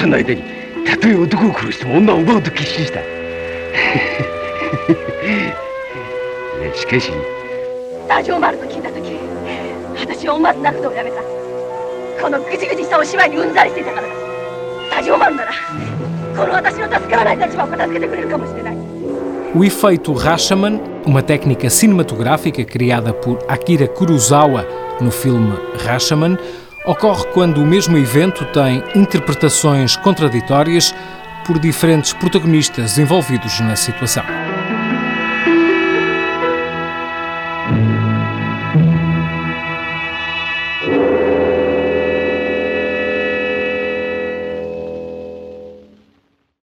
さんの間にたとえ男を殺しても女を奪うと決心した。しかし打上丸と聞いた時私は思わず泣くのをやめたこのぐじぐじしたお芝居にうんざりしていたからだ打上丸ならこの私の助からない立場を片付けてくれるかもしれない O efeito Rashomon, uma técnica cinematográfica criada por Akira Kurosawa no filme Rashomon, ocorre quando o mesmo evento tem interpretações contraditórias por diferentes protagonistas envolvidos na situação.